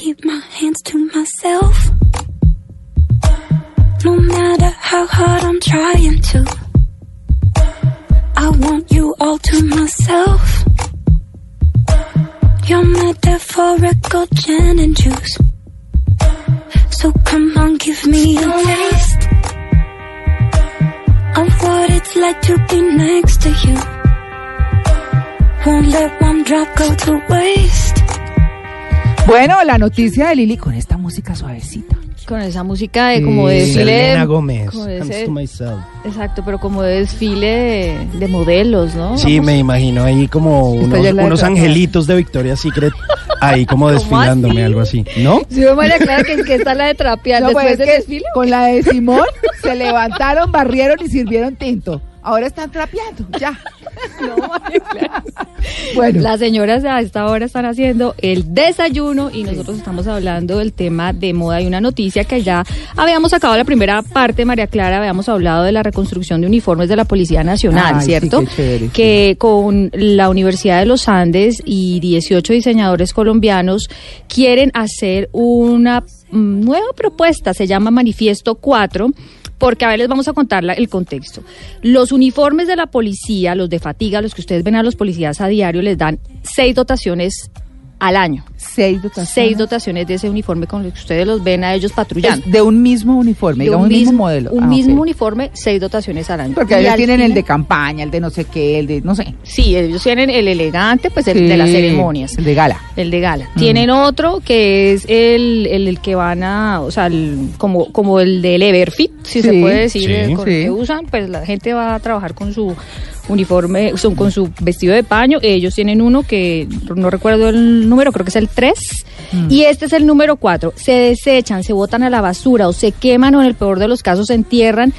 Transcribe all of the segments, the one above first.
keep my hands to myself. No matter how hard I'm trying to, I want you all to myself. Your metaphorical gin and juice. So come on, give me a taste of what it's like to be next to you. Won't let one drop go to waste. Bueno, la noticia de Lili con esta música suavecita. Con esa música de como de desfile. Selena Gómez. como de Hands ese- to myself. exacto, pero como de desfile de, de modelos, ¿no? Sí, me imagino ahí como unos, ya es la unos de- angelitos de Victoria's Secret ahí como desfilándome, así? algo así. ¿No? Sí, María Clara, que, que está la de trapear No, después pues, es del que desfile. Con la de Simón se levantaron, barrieron y sirvieron tinto. Ahora están trapeando, ya. No. Bueno, Las señoras a esta hora están haciendo el desayuno y nosotros estamos hablando del tema de moda y una noticia que ya habíamos sacado la primera parte, María Clara, habíamos hablado de la reconstrucción de uniformes de la Policía Nacional, Ay, sí, ¿cierto? qué chévere, sí. que con la Universidad de los Andes y 18 diseñadores colombianos quieren hacer una nueva propuesta, se llama Manifiesto 4. Porque, a ver, les vamos a contar el contexto. Los uniformes de la policía, los de fatiga, los que ustedes ven a los policías a diario, les dan seis dotaciones al año. seis dotaciones. Seis dotaciones de ese uniforme con los que ustedes los ven a ellos patrullando. Es de un mismo uniforme, De digamos, un mismo, modelo. Un Ah, mismo uniforme, seis dotaciones al año. Porque Y ellos tienen el de campaña, el de no sé qué, el de no sé. Sí, ellos tienen el elegante, pues el de las ceremonias. El de gala. El de gala. Tienen otro que es el, el, el que van a, o sea, el- como, como el del Everfit, si se puede decir, sí, eh, con sí. el que usan, pues la gente va a trabajar con su uniforme, son con su vestido de paño. Ellos tienen uno que no recuerdo el número, creo que es el 3. Y este es el número 4. Se desechan, se botan a la basura o se queman o en el peor de los casos se entierran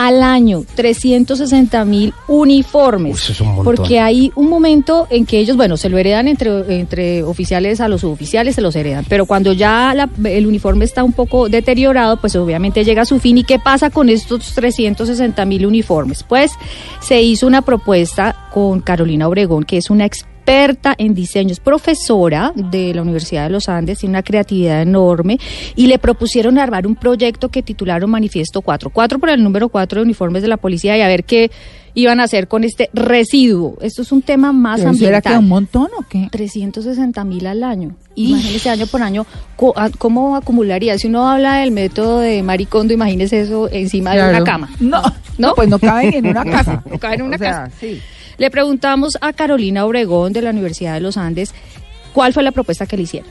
al año 360 mil uniformes. Uy, eso es un montón. Porque hay un momento en que ellos, bueno, se lo heredan entre, entre oficiales a los suboficiales, se los heredan. Pero cuando ya la- el uniforme está un poco deteriorado, pues obviamente llega a su fin. ¿Y qué pasa con estos 360 mil uniformes? Pues se hizo una propuesta con Carolina Obregón, que es una experta en diseño, es profesora de la Universidad de los Andes, tiene una creatividad enorme, y le propusieron armar un proyecto que titularon Manifiesto 4. 4 por el número 4 de uniformes de la policía y a ver qué iban a hacer con este residuo. Esto es un tema más ¿Pero ¿Será que ambiental. un montón o qué? 360 mil al año. Imagínese año por año cómo acumularía. Si uno habla del método de Maricondo, imagínese eso encima de una cama. No, ¿No? no, pues no caben en una casa. No caben en una O sea, casa. Sí. Le preguntamos a Carolina Obregón de la Universidad de los Andes cuál fue la propuesta que le hicieron.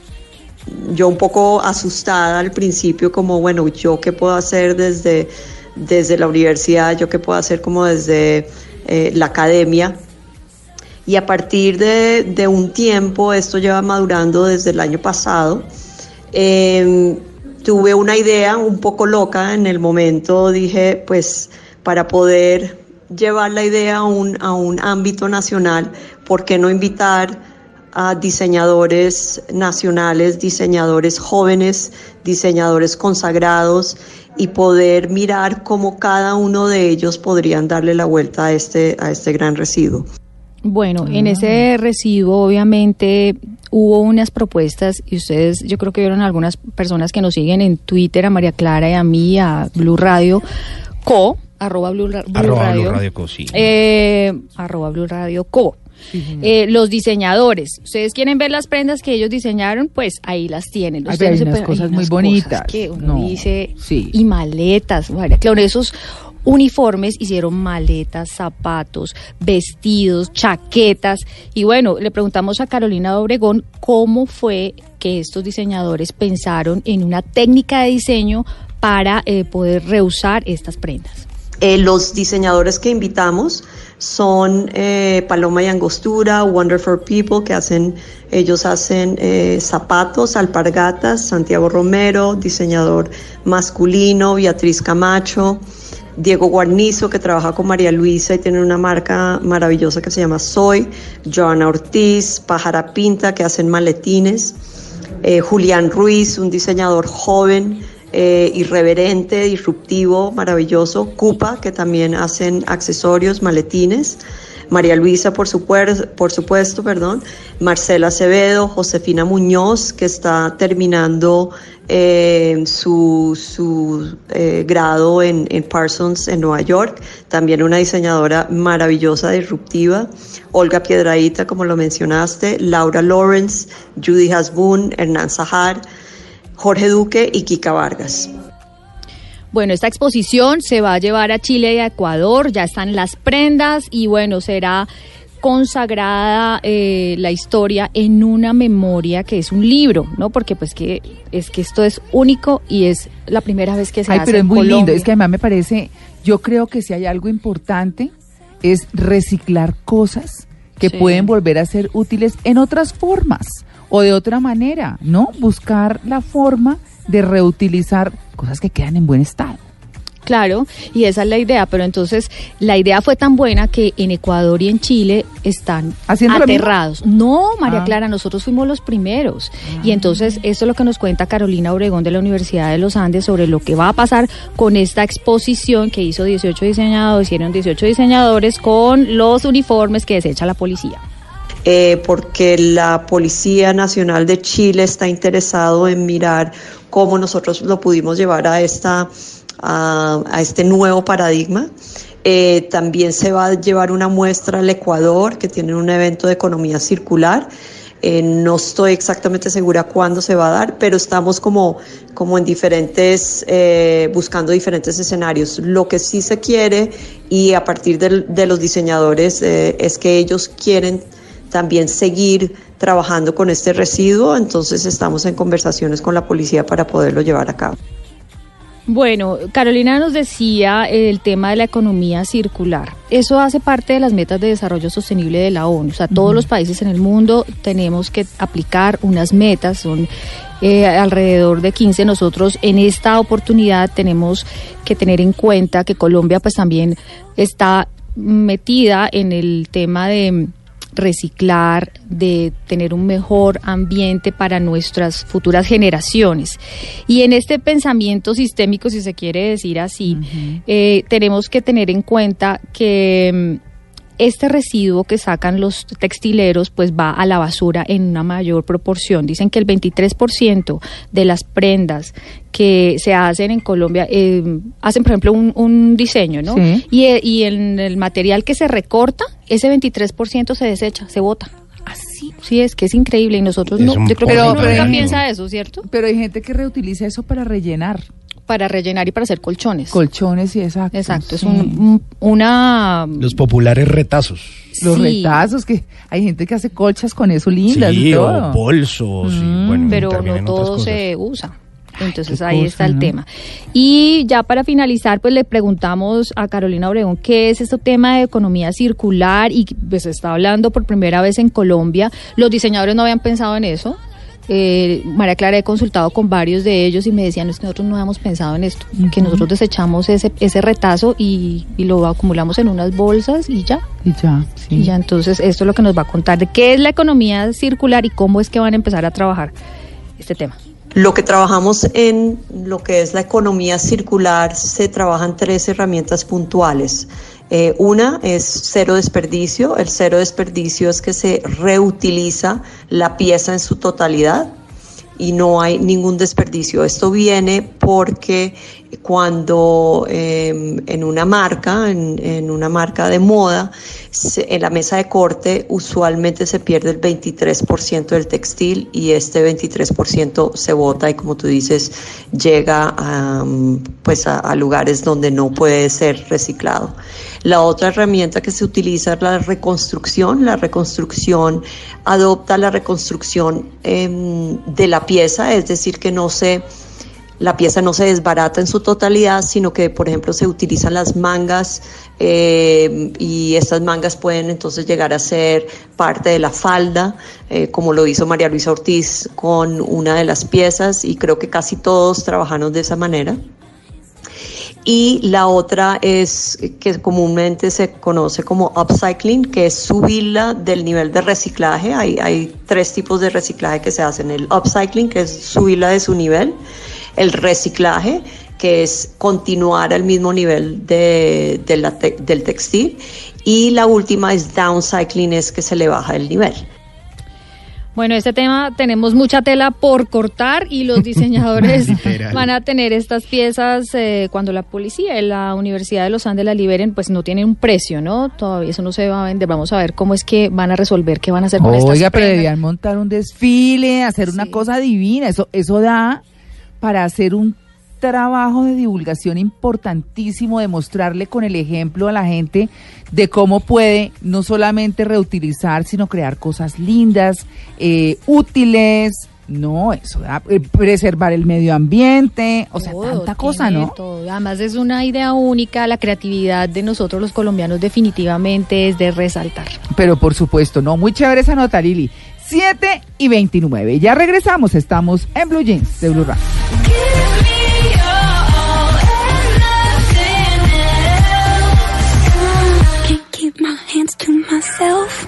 yo un poco asustada al principio, como, bueno, yo qué puedo hacer desde, desde la universidad, yo qué puedo hacer como desde eh, la academia. Y a partir de, un tiempo, esto lleva madurando desde el año pasado, eh, tuve una idea un poco loca en el momento, dije, pues para poder llevar la idea a un, a un ámbito nacional, ¿por qué no invitar a diseñadores nacionales, diseñadores jóvenes, diseñadores consagrados y poder mirar cómo cada uno de ellos podrían darle la vuelta a este, a este gran residuo. Bueno, en ese residuo obviamente hubo unas propuestas y ustedes, yo creo que vieron algunas personas que nos siguen en Twitter, a María Clara y a mí, a Blue Radio Co, arroba Blue, Ra- Blue Arroba Radio, Blue Radio Co, sí. eh, arroba Blue Radio Co. Eh, los diseñadores, ustedes quieren ver las prendas que ellos diseñaron, pues ahí las tienen. Ay, hay unas pueden- cosas muy unas bonitas. que uno No, dice sí. y maletas, María Clara, esos uniformes hicieron maletas, zapatos, vestidos, chaquetas y bueno, le preguntamos a Carolina Obregón cómo fue que estos diseñadores pensaron en una técnica de diseño para eh, poder reusar estas prendas. Eh, los diseñadores que invitamos son eh, Paloma y Angostura, Wonderful People, que hacen, ellos hacen eh, zapatos, alpargatas, Santiago Romero, diseñador masculino, Beatriz Camacho, Diego Guarnizo, que trabaja con María Luisa y tiene una marca maravillosa que se llama Soy, Joana Ortiz, Pájara Pinta, que hacen maletines, Julián Ruiz, un diseñador joven, eh, irreverente, disruptivo, maravilloso, Cupa, que también hacen accesorios, maletines, María Luisa, por, supuesto, por supuesto, perdón, Marcela Acevedo, Josefina Muñoz, que está terminando eh, su, su eh, grado en, Parsons en Nueva York, también una diseñadora maravillosa, disruptiva, Olga Piedraíta, como lo mencionaste, Laura Lawrence, Judy Hasbun, Hernán Zahar, Jorge Duque y Kika Vargas. Bueno, esta exposición se va a llevar a Chile y a Ecuador, ya están las prendas y bueno, será consagrada eh, la historia en una memoria que es un libro, ¿no? Porque pues que es que esto es único y es la primera vez que se Ay, hace pero es en muy lindo, es que además me parece, yo creo que si hay algo importante es reciclar cosas que Sí. pueden volver a ser útiles en otras formas o de otra manera, ¿no? Buscar la forma de reutilizar cosas que quedan en buen estado. Claro, y esa es la idea, pero entonces la idea fue tan buena que en Ecuador y en Chile están aterrados. No, María Ah. Clara, nosotros fuimos los primeros. Y entonces esto es lo que nos cuenta Carolina Obregón de la Universidad de los Andes sobre lo que va a pasar con esta exposición que hizo 18 diseñadores, hicieron 18 diseñadores con los uniformes que desecha la policía. Eh, porque la Policía Nacional de Chile está interesado en mirar cómo nosotros lo pudimos llevar a, esta, a, este nuevo paradigma. Eh, también se va a llevar una muestra al Ecuador, que tiene un evento de economía circular. Eh, no estoy exactamente segura cuándo se va a dar, pero estamos como, como en diferentes, buscando diferentes escenarios. Lo que sí se quiere y a partir de, los diseñadores es que ellos quieren también seguir trabajando con este residuo, entonces estamos en conversaciones con la policía para poderlo llevar a cabo. Bueno, Carolina nos decía el tema de la economía circular. Eso hace parte de las metas de desarrollo sostenible de la ONU. O sea, todos los países en el mundo tenemos que aplicar unas metas, son eh, alrededor de 15. Nosotros en esta oportunidad tenemos que tener en cuenta que Colombia pues también está metida en el tema de reciclar, de tener un mejor ambiente para nuestras futuras generaciones. Y en este pensamiento sistémico, si se quiere decir así, eh, tenemos que tener en cuenta que mm, este residuo que sacan los textileros pues va a la basura en una mayor proporción. Dicen que el 23% de las prendas que se hacen en Colombia eh, hacen, por ejemplo, un, un diseño, ¿no? Sí. Y, eh, y en el material que se recorta, ese 23% se desecha, se bota. Así. Sí, es que es increíble y nosotros Es no, yo creo que Pero- nunca piensa eso, ¿cierto? Pero hay gente que reutiliza eso para rellenar Para rellenar y para hacer colchones. colchones y exacto. Exacto, es sí. un, un- una... Los populares retazos. Los sí, retazos, que hay gente que hace colchas con eso lindas y Sí, todo. o bolsos. y, Mm, bueno, pero no todo se usa. Entonces ahí cosa, está el ¿no? tema. Y ya para finalizar, pues le preguntamos a Carolina Obregón qué es este tema de economía circular y pues se está hablando por primera vez en Colombia. Los diseñadores no habían pensado en eso. Eh, María Clara he consultado con varios de ellos y me decían es que nosotros no habíamos pensado en esto, que nosotros desechamos ese, ese retazo y, y lo acumulamos en unas bolsas y ya. Y ya, sí. Y ya entonces esto es lo que nos va a contar de qué es la economía circular y cómo es que van a empezar a trabajar este tema. Lo que trabajamos en lo que es la economía circular se trabajan tres herramientas puntuales. Eh, una es cero desperdicio. El cero desperdicio es que se reutiliza la pieza en su totalidad y no hay ningún desperdicio. Esto viene porque cuando eh, en una marca, en, una marca de moda, en la mesa de corte usualmente se pierde el 23% del textil y este 23% se bota y como tú dices llega a, mm, pues a lugares donde no puede ser reciclado. La otra herramienta que se utiliza es la reconstrucción. La reconstrucción adopta la reconstrucción em, de la pieza, es decir, que no se la pieza no se desbarata en su totalidad, sino que, por ejemplo, se utilizan las mangas eh, y estas mangas pueden entonces llegar a ser parte de la falda, eh, como lo hizo María Luisa Ortiz con una de las piezas y creo que casi todos trabajamos de esa manera. Y la otra es que comúnmente se conoce como upcycling, que es subirla del nivel de reciclaje. Hay, hay tres tipos de reciclaje que se hacen. El upcycling, que es subirla de su nivel. El reciclaje, que es continuar al mismo nivel de, de la te- del textil. Y la última es downcycling, es que se le baja el nivel. Bueno, este tema tenemos mucha tela por cortar y los diseñadores van a tener estas piezas eh, cuando la policía y la Universidad de los Andes la liberen, pues no tienen un precio, ¿no? Todavía eso no se va a vender. Vamos a ver cómo es que van a resolver, qué van a hacer con estas Oiga, pero debían montar un desfile, hacer una cosa divina. Eso, eso da para hacer un trabajo de divulgación importantísimo, de mostrarle con el ejemplo a la gente de cómo puede no solamente reutilizar, sino crear cosas lindas, eh, útiles. No, eso da eh, preservar el medio ambiente, o sea, Todo, tanta cosa, ¿no? todo. Además es una idea única, la creatividad de nosotros los colombianos definitivamente es de resaltar. Pero por supuesto, no, muy chévere esa nota, Lili. 7 y 29. Ya regresamos, estamos en Blue Jeans de Blue Radio. Keep my hands to myself.